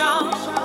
江